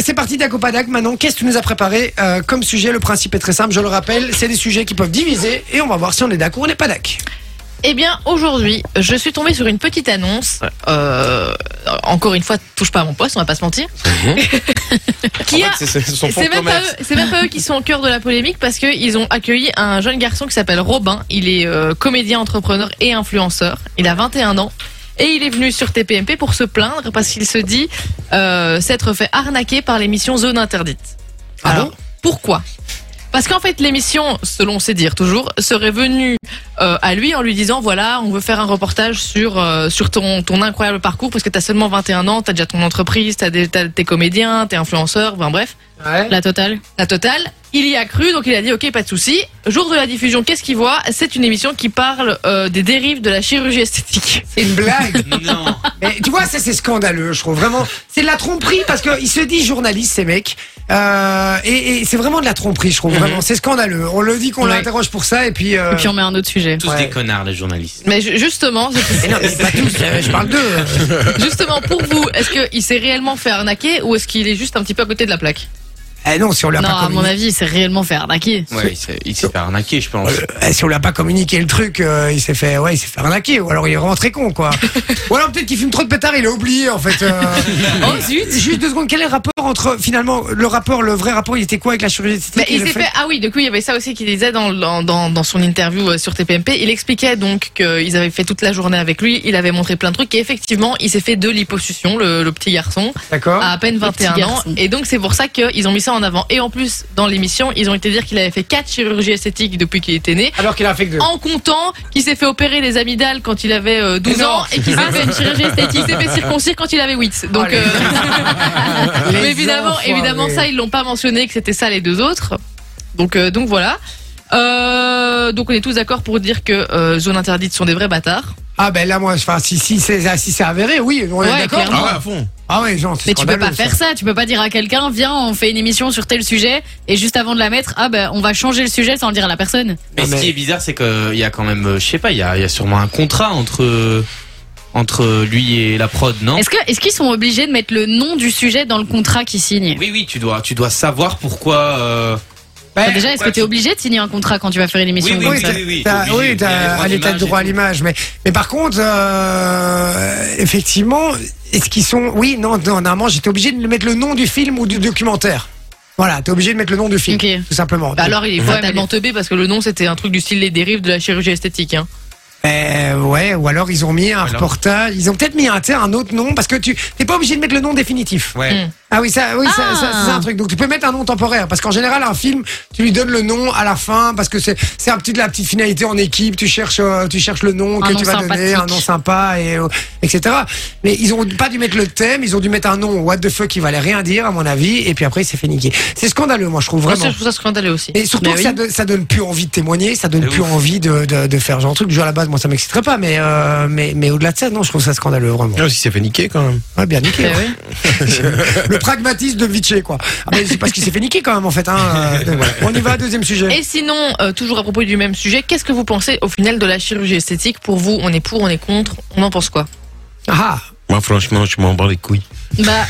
c'est parti d'Acopadak. Maintenant, qu'est-ce que tu nous as préparé euh, comme sujet? Le principe est très simple, je le rappelle, c'est des sujets qui peuvent diviser et on va voir si on est d'accord ou on n'est pas d'accord. Eh bien, aujourd'hui, je suis tombée sur une petite annonce. Euh, encore une fois, touche pas à mon poste, on va pas se mentir. qui a. C'est même, pas commerce. eux, c'est même pas eux qui sont au cœur de la polémique parce qu'ils ont accueilli un jeune garçon qui s'appelle Robin. Il est euh, comédien, entrepreneur et influenceur. Il a 21 ans. Et il est venu sur TPMP pour se plaindre parce qu'il se dit euh, s'être fait arnaquer par l'émission Zone Interdite. Ah Alors, bon pourquoi? Parce qu'en fait, l'émission, selon ses dires toujours, serait venue euh, à lui en lui disant voilà, on veut faire un reportage sur euh, sur ton ton incroyable parcours parce que t'as seulement 21 ans, t'as déjà ton entreprise, t'as des t'as- t'es comédien, t'es influenceur, enfin bref, Ouais. La totale. la totale. Il y a cru, donc il a dit ok, pas de souci. Jour de la diffusion, qu'est-ce qu'il voit? C'est une émission qui parle euh, des dérives de la chirurgie esthétique. C'est une blague. Non. Mais tu vois, ça c'est scandaleux, je trouve vraiment. C'est de la tromperie parce qu'il se dit journaliste, ces mecs. Euh, et et c'est vraiment de la tromperie, je trouve vraiment. C'est scandaleux. On le dit qu'on Ouais. l'interroge pour ça et puis. euh, Et puis on met un autre sujet. Tous Ouais. des connards, les journalistes. Mais ju- justement, c'est- mais non, mais pas tous. euh, Je parle d'eux. justement pour vous, est-ce qu'il s'est réellement fait arnaquer ou est-ce qu'il est juste un petit peu à côté de la plaque? Eh non, si on lui a Non, pas à mon avis, c'est réellement fait arnaquer. Ouais, il s'est- il s'est fait arnaquer, je pense. eh, si on lui a pas communiqué le truc, euh, il s'est fait, ouais, il s'est fait arnaquer. Ou alors il est rentré con, quoi. ou alors peut-être qu'il fume trop de pétard, il a oublié, en fait. euh. oh zut, juste deux secondes. Quel est le rapport entre, finalement, le rapport, le vrai rapport, il était quoi avec la chirurgie esthétique Mais et il le s'est fait ah oui, du coup il y avait ça aussi qu'il disait dans, dans, dans, dans son interview euh, sur TPMP. Il expliquait donc qu'ils avaient fait toute la journée avec lui, il avait montré plein de trucs et effectivement il s'est fait de l'hyposuction, le, le petit garçon, D'accord. à à peine 21 petit ans. garçon. Et donc c'est pour ça qu'ils ont mis ça en avant. Et en plus dans l'émission ils ont été dire qu'il avait fait quatre chirurgies esthétiques depuis qu'il était né. Alors qu'il a fait que deux. En comptant qu'il s'est fait opérer les amygdales quand il avait euh, 12 Mais non. ans et qu'il s'est fait une chirurgie esthétique, il s'est fait circoncire quand il avait 8. Donc euh, mais évidemment, enfoirés. évidemment, ça, ils l'ont pas mentionné que c'était ça les deux autres. Donc, euh, donc voilà. Euh, donc on est tous d'accord pour dire que euh, zone interdite sont des vrais bâtards. Ah ben là moi, enfin si si c'est si c'est avéré, oui, on est Ouais, d'accord. clairement. Ah ouais, à fond. Ah ouais, genre, c'est Mais tu peux pas scandaleux, faire ça. Tu peux pas dire à quelqu'un, viens, on fait une émission sur tel sujet, et juste avant de la mettre, ah ben, on va changer le sujet sans le dire à la personne. Mais Non, ce qui est bizarre, c'est qu'il y a quand même, euh, je sais pas, il y a, il y a sûrement un contrat entre, entre lui et la prod, non? Est-ce que, est-ce qu'ils sont obligés de mettre le nom du sujet dans le contrat qu'ils signent? Oui, oui, tu dois, tu dois savoir pourquoi. euh, Ben, Enfin, Déjà, est-ce que tu es obligé de signer un contrat quand tu vas faire une émission Oui, comme Oui, ça t'as- oui, oui, t'as- oui, Il y a les t'as droits un état de droit à l'image, mais mais par contre, euh, effectivement, est-ce qu'ils sont Oui, non, non, normalement, j'étais obligé de mettre le nom du film ou du documentaire. Voilà, t'es obligé de mettre le nom du film, Ok. tout simplement. Bah alors il est Ouais, totalement teubé parce que le nom c'était un truc du style les dérives de la chirurgie esthétique. Hein. Euh, ouais, ou alors ils ont mis un Alors. reportage, ils ont peut-être mis un, un autre nom parce que tu t'es pas obligé de mettre le nom définitif. Ouais. Mm. Ah oui, ça, oui, ça, Ah. ça, c'est un truc. Donc tu peux mettre un nom temporaire parce qu'en général un film, tu lui donnes le nom à la fin parce que c'est c'est un petit de la petite finalité en équipe. Tu cherches, euh, tu cherches le nom Un que nom tu vas donner, un nom sympa et euh, etc. Mais ils ont pas dû mettre le thème, ils ont dû mettre un nom what the fuck qui valait rien dire à mon avis et puis après il s'est fait niquer. C'est scandaleux, moi je trouve Moi, vraiment. je trouve ça scandaleux aussi. Et surtout Mais que oui. ça, donne, ça donne plus envie de témoigner, ça donne plus ouf. envie de, de, de faire genre un truc. Déjà à la base, moi ça m'exciterait pas, mais euh, mais mais au-delà de ça, non, je trouve ça scandaleux vraiment. Ah, si c'est fait niquer quand même. Ouais, bien niqué. Eh ouais. oui. Le pragmatisme de Vichy, quoi. Ah, mais c'est parce qu'il s'est fait niquer quand même, en fait. Hein. euh, donc voilà. On y va, deuxième sujet. Et sinon, euh, toujours à propos du même sujet, qu'est-ce que vous pensez au final de la chirurgie esthétique Pour vous, on est pour, on est contre, on en pense quoi Ah, Moi, franchement, je m'en bats les couilles. Bah,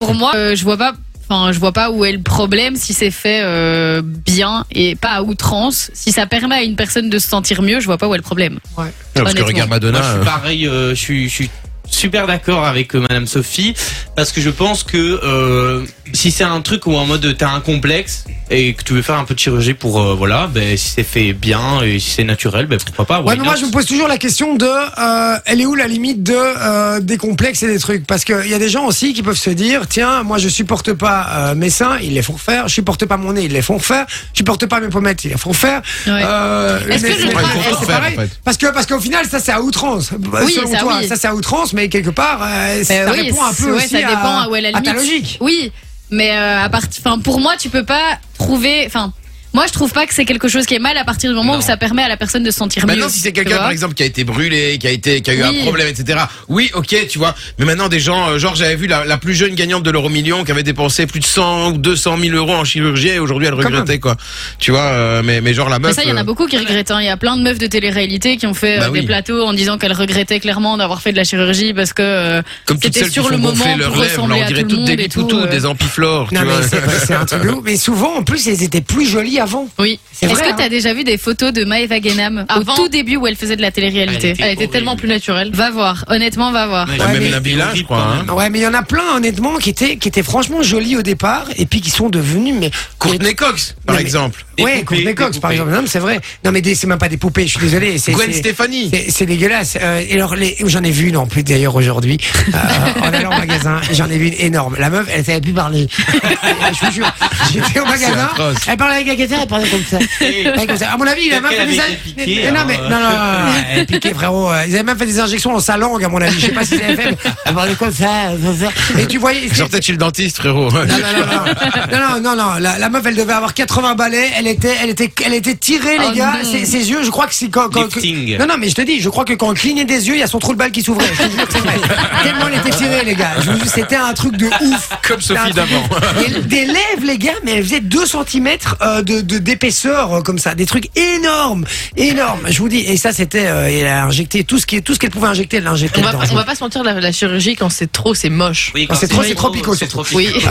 pour moi, euh, je vois pas. Enfin, je vois pas où est le problème si c'est fait euh, bien et pas à outrance. Si ça permet à une personne de se sentir mieux, je vois pas où est le problème. Non, parce que regarde Madonna. Moi, je suis pareil, euh, je suis, je suis super d'accord avec euh, Madame Sophie parce que je pense que euh, si c'est un truc où en mode t'as un complexe et que tu veux faire un peu de chirurgie pour euh, voilà, ben si c'est fait bien et si c'est naturel, ben pourquoi pas. ouais, mais moi not je me pose toujours la question de, euh, elle est où la limite de euh, des complexes et des trucs? Parce qu'il y a des gens aussi qui peuvent se dire, tiens, moi je supporte pas euh, mes seins, ils les font faire. Je supporte pas mon nez, ils les font faire. Je supporte pas mes pommettes, ils les font faire. Ouais. Euh, Est-ce que que- en fait Parce que parce qu'au final ça c'est à outrance. Oui, Selon ça, toi, oui. ça c'est à outrance, mais quelque part euh, ça Euh, oui, répond un peu ouais, aussi ça dépend à où est la à ta logique. Oui, mais euh, à partir, enfin, pour moi, tu peux pas trouver, enfin. Moi, je trouve pas que c'est quelque chose qui est mal à partir du moment Non. où ça permet à la personne de se sentir Maintenant, mieux. si c'est quelqu'un, par exemple, qui a été brûlé, qui a été, qui a eu Oui. un problème, etc. Oui, ok, tu vois. Mais maintenant, des gens, euh, genre, j'avais vu la, la plus jeune gagnante de l'euro million qui avait dépensé plus de 100 ou 200 000 euros en chirurgie et aujourd'hui, elle regrettait, quoi. Tu vois, euh, mais, mais genre, la meuf. Mais ça, il y en a euh, beaucoup qui regrettent. hein. Il y a plein de meufs de télé-réalité qui ont fait Bah euh, oui. des plateaux en disant qu'elles regrettaient clairement d'avoir fait de la chirurgie parce que euh, comme toutes c'était sur font le gonfler moment leurs pour lèvres, là, ressembler on à dirait tout le toutes des et tout, euh. des ampiflores, tu Non, vois. mais c'est c'est un truc de ouf. Mais souvent, en plus, elles étaient plus jolies avant. Oui. C'est Est-ce vrai, que tu as hein. déjà vu des photos de Maëva Genam au Avant tout début où elle faisait de la télé-réalité Elle était Elle était horrible. tellement plus naturelle. Va voir. Honnêtement, va voir. Ouais, Ouais, même mais- Nabila, je crois, hein. Ouais, mais il y en a plein, honnêtement, qui étaient, qui étaient franchement jolies au départ et puis qui sont devenus, mais. Courtney Cox, par Non, mais- exemple. Des ouais, poupées, Courtney des Cox, par poupées. exemple. Non, mais c'est vrai. Non, mais des- c'est même pas des poupées, je suis désolé. C'est, Gwen c'est- Stefani. C'est, c'est dégueulasse. Euh, et alors, les, j'en ai vu une en plus d'ailleurs aujourd'hui, euh, en allant au magasin. J'en ai vu une énorme. La meuf, elle savait plus parler. je vous jure. J'étais au magasin. atroce. Elle parlait avec la caissière, elle parlait comme ça. Elle parlait comme ça. À mon avis, Peut-être meuf qu'elle fait des avait in- été piquée, Mais non, hein, mais, ouais. non, non, elle frérot. Euh, Ils avaient même fait des injections dans sa langue, à mon avis. Je sais pas si c'était fait. mais Elle parlait comme ça, comme ça. Et tu voyais. Elle de chez le dentiste, frérot. Non, non, non, non, non, non, non, La, la meuf, elle devait avoir 80 balais. Elle était, elle était, elle était tirée, les Oh gars. Ses, ses yeux, je crois que c'est quand, quand- Lifting. non, non, mais je te dis, je crois que quand on clignait des yeux, il y a son trou de balle qui s'ouvrait. Je te jure que c'est vrai. Tellement elle était tirée, les gars. C'était un truc de ouf. Comme Sophie d'avant. Des lèvres, les gars, mais elles faisaient 2 cm de, de, d'épaisseur, euh, comme ça. Des trucs énormes, énormes. Je vous dis. Et ça, c'était, euh, elle a injecté tout ce qui, tout ce qu'elle pouvait injecter, elle l'a injecté On va, dedans. pas- on va pas se mentir, la, la chirurgie, quand c'est trop, c'est moche. Oui, Ah, c'est trop, c'est trop pico, c'est trop. Oui.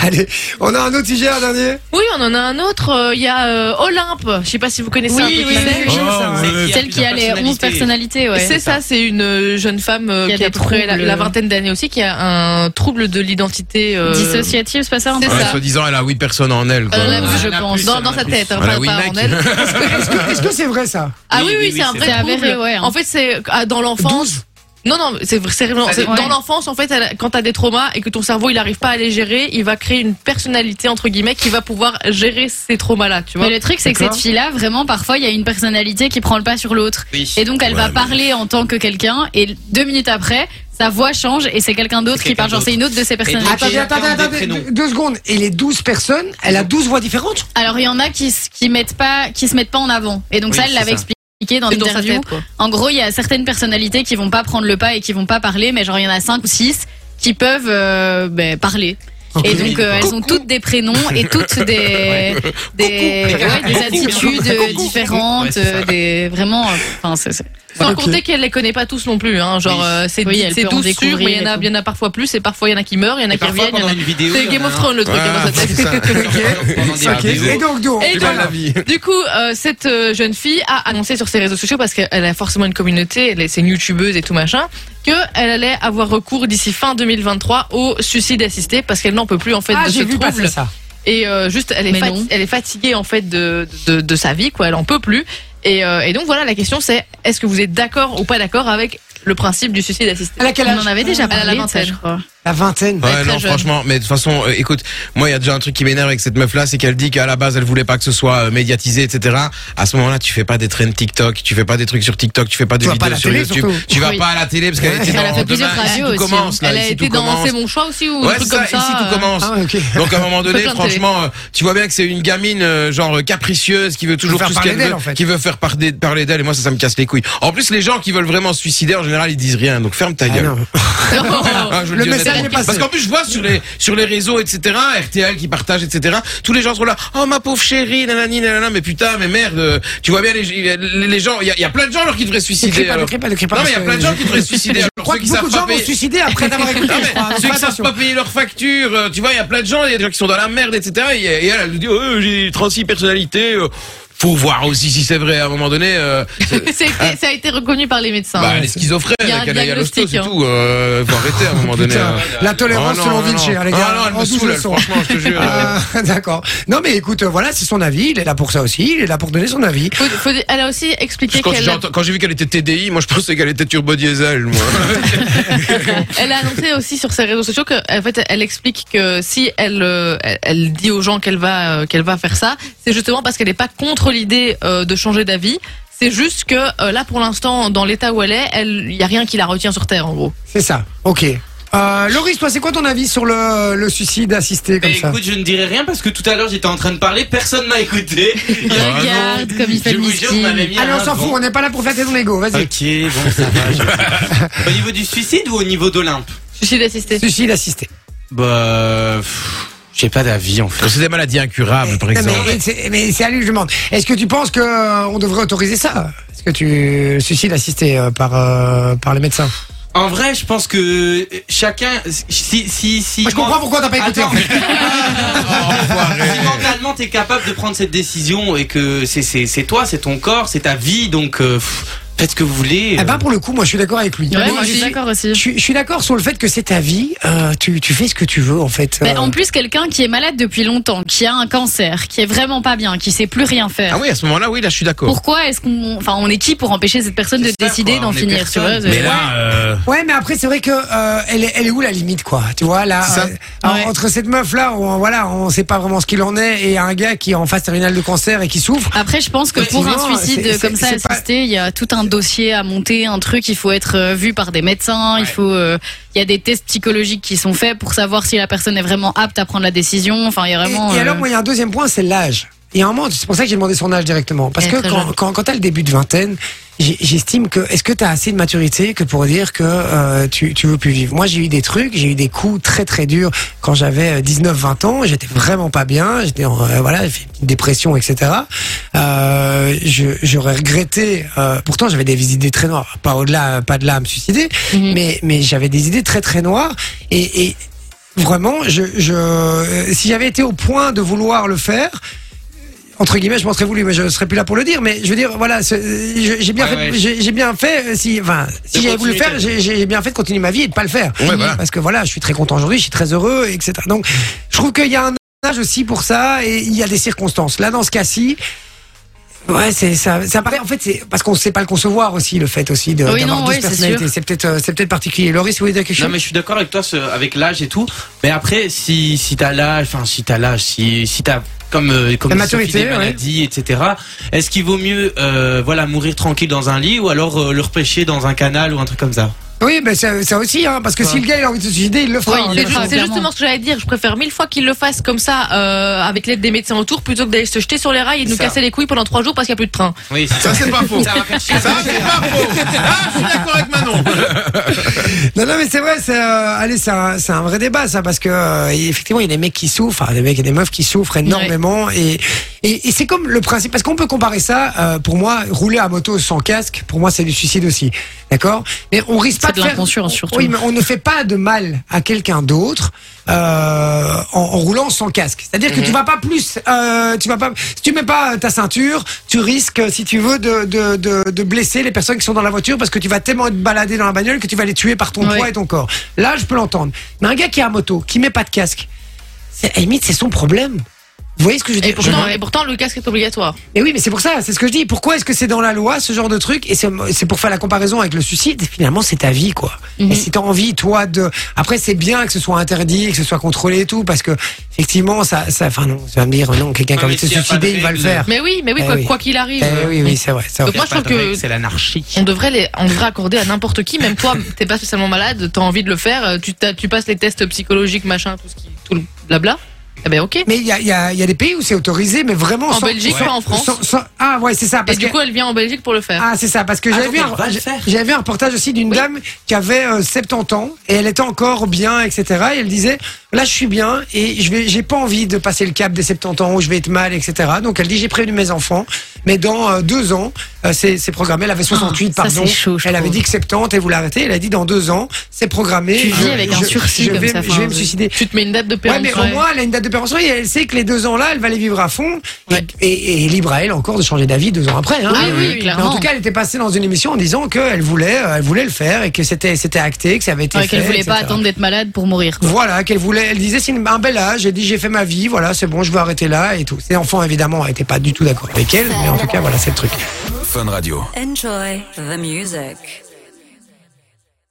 Allez, on a un autre sujet, un dernier? Oui, on en a un autre. euh, Il y a euh, Olympe. Je sais pas si vous connaissez Oui, un peu oui, qui oui, c'est. oui. Oh. Celle qui a les 11 personnalités, ouais. C'est ça, c'est une euh, jeune femme euh, Qui a à peu près la, troubles. la vingtaine d'années aussi, qui a un trouble de l'identité. euh, Dissociative, c'est pas ça c'est soi-disant, elle a 8 personnes en elle, quoi. Euh, Ah, je pense, plus, dans, sa tête, hein, Elle a pas, pas Winneck. en elle. Est-ce que, c'est vrai ça? Ah Oui, oui, oui, oui, c'est un vrai avéré, ouais, hein. En fait, c'est ah, dans l'enfance. Non, non, c'est c'est vraiment. Ouais. Dans l'enfance, en fait, quand t'as des traumas et que ton cerveau il arrive pas à les gérer, il va créer une personnalité entre guillemets qui va pouvoir gérer ces traumas-là, tu vois. Mais le truc, c'est que cette fille-là, vraiment, parfois, il y a une personnalité qui prend le pas sur l'autre. Oui. Et donc, elle Ouais, va mais- parler en tant que quelqu'un, et deux minutes après, sa voix change, et c'est quelqu'un d'autre qui parle. Genre, c'est une autre de ses donc, personnalités. Attendez, attendez, attendez, deux, deux secondes. Et les 12 personnes, elle a 12 voix différentes Alors, il y en a qui, qui mettent pas, qui se mettent pas en avant. Et donc, Oui, ça, elle l'avait expliqué dans l'interview. En gros, il y a certaines personnalités qui vont pas prendre le pas et qui vont pas parler, mais genre, il y en a cinq ou six qui peuvent euh, ben, parler. Et donc, euh, elles ont toutes des prénoms et toutes des, des, ouais, des attitudes différentes, Ouais, euh, des, vraiment, euh, enfin, c'est, c'est- Sans Ok. compter qu'elle les connaît pas tous non plus, hein. Genre, Oui. euh, c'est Oui, elle c'est peut en 12 sûrs, découvrir mais il y en a, y en parfois plus, et parfois il y en a qui meurent, il y en a Et qui parfois, reviennent. C'est Game of Thrones le truc. Et donc, donc, Et C'est donc, pas la vie. Du coup, euh, cette euh, jeune fille a annoncé sur ses réseaux sociaux parce qu'elle a forcément une communauté, elle est, c'est une youtubeuse et tout machin, qu'elle allait avoir recours d'ici fin 2023 au suicide assisté parce qu'elle n'en peut plus en fait ah, de j'ai ce vu trouble. ça. Et euh, juste, est, elle est fatiguée en fait de, de, de sa vie, quoi. Elle en peut plus. Et, euh, et donc voilà, la question c'est est-ce que vous êtes d'accord ou pas d'accord avec le principe du suicide assisté? Elle a quel on âge? en avait déjà Elle a la parlé, de ça, vingtaine. je crois. La vingtaine. Ouais, non, jeune. franchement, mais de toute façon, euh, écoute, moi, il y a déjà un truc qui m'énerve avec cette meuf-là, c'est qu'elle dit qu'à la base, elle voulait pas que ce soit euh, médiatisé, etc. À ce moment-là, tu fais pas des trends TikTok, tu fais pas des trucs sur TikTok, tu fais pas des à vidéos sur télé, YouTube, surtout. tu vas Oui. pas à la télé parce qu'elle était Elle dans a fait plusieurs radios aussi, commence, là, Elle a été dans. C'est mon choix aussi ou un truc c'est comme ça, ici tout commence. Ah. Donc à un moment donné, franchement, euh, tu vois bien que c'est une gamine euh, genre euh, capricieuse qui veut toujours faire tout ce parler qu'elle d'elle, veut, qui veut faire parler, parler d'elle et moi ça ça me casse les couilles. En plus les gens qui veulent vraiment se suicider en général ils disent rien donc ferme ta Ah, gueule. Le message passé. Parce qu'en plus, je vois sur les, sur les réseaux, etc., RTL qui partagent, etc., tous les gens sont là, oh, ma pauvre chérie, nanani, nanana, mais putain, mais merde, euh, tu vois bien les, les, les gens, il y, a- il y a plein de gens alors qui devraient se suicider. pas, alors. pas, pas. Non, mais il y a plein de gens qui devraient se suicider. Je crois que beaucoup de gens vont se suicider après d'avoir écouté. Ceux qui savent pas payer leurs factures, euh, tu vois, il y a plein de gens, il y a des gens qui sont dans la merde, etc. Et, elle, elle nous dit, oh, j'ai 36 personnalités. Faut voir aussi si c'est vrai à un moment donné. Euh, C'est- ça a été reconnu par les médecins. bah, elle est schizophrène, Il y a un qu'elle aille à l'hosto, diagnostic, c'est hein. tout. Euh, faut arrêter à un moment donné. Putain, euh. la tolérance Oh, non, selon non, Vinci, non. hein, les Ah, gars. non, elle En me 12 saoule, elle, leçons. franchement, je te jure. Ah, D'accord. Non, mais écoute, euh, voilà, c'est son avis. Il est là pour ça aussi. Il est là pour donner son avis. Faut- faut- elle a aussi expliqué Quand qu'elle j'ai ent- quand j'ai vu qu'elle était TDI, moi je pensais qu'elle était turbo diesel, moi. Elle a annoncé aussi sur ses réseaux sociaux que, en fait, elle explique que si elle, euh, elle, elle dit aux gens qu'elle va, qu'elle va faire ça, c'est justement parce qu'elle n'est pas contre l'idée euh, de changer d'avis. C'est juste que euh, là, pour l'instant, dans l'état où elle est, il y a rien qui la retient sur terre, en gros. C'est ça. Ok. Euh, Loris, toi, c'est quoi ton avis sur le, le suicide assisté comme Mais ça écoute, je ne dirai rien parce que tout à l'heure j'étais en train de parler, personne m'a écouté. Regarde comme il fait le miskin. Allez, on s'en fout, on n'est pas là pour flatter ton ego, vas-y. Ok, bon, ça va. je- au niveau du suicide ou au niveau d'Olympe Suicide assisté. Suicide assisté. Bah, pff, j'ai pas d'avis en fait. C'est des maladies incurables, par exemple. mais c'est- mais c'est à lui que je demande. Est-ce que tu penses que euh, on devrait autoriser ça? Est-ce que tu le suicide assisté euh, par euh, par les médecins? En vrai, je pense que chacun, si si si. Moi, Je comprends pourquoi t'as pas écouté. Attends. en fait. si mentalement t'es capable de prendre cette décision et que c'est c'est c'est toi, c'est ton corps, c'est ta vie, donc euh, pff, faites ce que vous voulez. Eh ben pour le coup, moi je suis d'accord avec lui. Ouais, moi je suis d'accord aussi. je suis, je suis d'accord sur le fait que c'est ta vie. euh, tu, tu fais ce que tu veux en fait. Mais Euh, en plus, quelqu'un qui est malade depuis longtemps, qui a un cancer, qui est vraiment pas bien, qui sait plus rien faire. Ah oui, à ce moment-là, oui, là, je suis d'accord. Pourquoi est-ce qu'on, enfin, on est qui pour empêcher cette personne de ça, décider d'en on est finir, tu vois. Mais là, euh, Ouais, mais après c'est vrai que euh, elle, est, elle est où la limite quoi Tu vois là, euh, Ouais. entre cette meuf là, on- voilà, on sait pas vraiment ce qu'il en est, et un gars qui est en phase terminale de cancer et qui souffre. Après, je pense que pour un suicide comme ça assisté, il y a tout un dossier à monter, un truc, il faut être euh, vu par des médecins, il faut, euh, il y a des tests psychologiques qui sont faits pour savoir si la personne est vraiment apte à prendre la décision. Enfin, il y a vraiment. et alors euh, moi il y a un deuxième point, c'est l'âge. Et un moment, c'est pour ça que j'ai demandé son âge directement. Parce est que quand, quand, quand t'as le début de vingtaine, j'estime que est-ce que t'as assez de maturité que pour dire que euh, tu, tu veux plus vivre? Moi j'ai eu des trucs, j'ai eu des coups très très durs quand j'avais 19-20 ans. J'étais vraiment pas bien. J'étais en, euh, voilà, j'ai fait une dépression, etc. Euh, je- J'aurais regretté. euh, pourtant j'avais des idées très noires. Pas au-delà, pas de là à me suicider, Mhm. mais mais j'avais des idées très très noires et, et vraiment, je, je, si j'avais été au point de vouloir le faire, entre guillemets, je m'en serais voulu, mais je serais plus là pour le dire. Mais je veux dire, voilà, j'ai bien Ouais, j'ai bien fait. euh, Si, enfin, si j'avais voulu le faire, j'ai bien fait de continuer ma vie et de pas le faire. Ouais, voilà. Parce que voilà, je suis très content aujourd'hui, je suis très heureux, etc. Donc, je trouve qu'il y a un âge aussi pour ça et il y a des circonstances. Là, dans ce cas-ci. Ouais, c'est ça. Ça paraît en fait, c'est parce qu'on sait pas le concevoir aussi, le fait aussi de Oui, d'avoir oui, c'est personnalités. C'est peut-être, euh, c'est peut-être particulier. Loris, vous voulez dire quelque chose Non mais je suis d'accord avec toi ce- avec l'âge et tout. Mais après si si t'as l'âge, enfin si t'as l'âge, si si t'as comme euh, comme La maturité, des ouais. maladies, etc. Est-ce qu'il vaut mieux euh, voilà mourir tranquille dans un lit ou alors euh, le repêcher dans un canal ou un truc comme ça? Oui, mais ça, ça aussi, hein, parce que si le gars il a envie de se suicider, il le fera. Oui, hein, C'est justement ce que j'allais dire. Je préfère mille fois qu'il le fasse comme ça, euh, avec l'aide des médecins autour, plutôt que d'aller se jeter sur les rails et de nous Ça. casser les couilles pendant trois jours parce qu'il n'y a plus de train. Oui, ça, c'est pas faux. Ça c'est pas faux. Ah, je suis d'accord avec Manon. Non, non, mais c'est vrai, c'est, euh, allez, c'est un, c'est un vrai débat, ça, parce que euh, effectivement, il y a des mecs qui souffrent, enfin, des mecs et des meufs qui souffrent énormément, et, et, et c'est comme le principe, parce qu'on peut comparer ça, euh, pour moi, rouler à moto sans casque, pour moi, c'est du suicide aussi, d'accord? Mais on risque pas C'est de de faire. l'inconscience, surtout. Oui, mais on ne fait pas de mal à quelqu'un d'autre euh, en, en roulant sans casque. C'est-à-dire que tu vas pas plus, euh, tu vas pas, si tu mets pas ta ceinture, tu risques, si tu veux, de, de, de, de blesser les personnes qui sont dans la voiture parce que tu vas tellement être baladé dans la bagnole que tu vas les tuer par ton Ouais. poids et ton corps. Là, je peux l'entendre. Mais un gars qui est à moto, qui met pas de casque, c'est, limite, c'est son problème. Vous voyez ce que je veux Et pourtant, Je- et pourtant, le casque est obligatoire. et oui, mais c'est pour ça, c'est ce que je dis. Pourquoi est-ce que c'est dans la loi, ce genre de truc? Et c'est pour faire la comparaison avec le suicide. Finalement, c'est ta vie, quoi. Mhm. Et si t'as envie, toi, de. Après, c'est bien que ce soit interdit, que ce soit contrôlé et tout, parce que, effectivement, ça. ça enfin, non, tu vas me dire, non, quelqu'un qui a envie de se suicider, il va le faire. Mais oui, mais oui, Eh quoi oui. qu'il arrive. Eh oui, oui, c'est vrai. Donc moi, je trouve que- c'est l'anarchie. On devrait les, on devrait accorder à n'importe qui, même toi, t'es pas spécialement malade, t'as envie de le faire, euh, tu, tu passes les tests psychologiques, machin, tout ce qui, tout le blabla. Eh ben ok. Mais il y a, il y, a, il y a des pays où c'est autorisé, mais vraiment. En sans- Belgique, sans- pas en France. sans- sans- ah, ouais, c'est ça. Et Parce du que, coup, elle vient en Belgique pour le faire. Ah, c'est ça, parce que Ah, j'avais vu, un, j'avais vu un reportage aussi d'une Oui. dame qui avait euh, 70 ans et elle était encore bien, etc. Et elle disait, là, je suis bien et je vais, j'ai pas envie de passer le cap des 70 ans où je vais être mal, etc. Donc elle dit, j'ai prévenu mes enfants, mais dans euh, deux ans, euh, c'est, c'est programmé. Elle avait 68, ça, pardon. c'est chaud, je elle avait trouve. dit que 70, elle voulait arrêter. Elle a dit, dans deux ans, c'est programmé. Tu vis Je- avec un sursis je comme vais, ça, Je enfin, vais me je- suicider. Tu te mets une date de Ouais, péremption. mais au moins, elle a une date de péremption et elle sait que les deux ans-là, elle va les vivre à fond. Et- Et, et libre à elle encore de changer d'avis deux ans après. Hein. Ah oui, oui, Mais clairement. en tout cas, elle était passée dans une émission en disant qu'elle voulait, euh, elle voulait le faire et que c'était, c'était acté, que ça avait été Ouais, fait. qu'elle voulait pas etc. attendre d'être malade pour mourir. quoi. Voilà, qu'elle voulait, elle disait c'est un bel âge. Elle dit j'ai fait ma vie, voilà, c'est bon, je veux arrêter là et tout. Ses enfants évidemment n'étaient pas du tout d'accord avec elle, mais en tout cas voilà, c'est le truc. Fun Radio. Enjoy the music.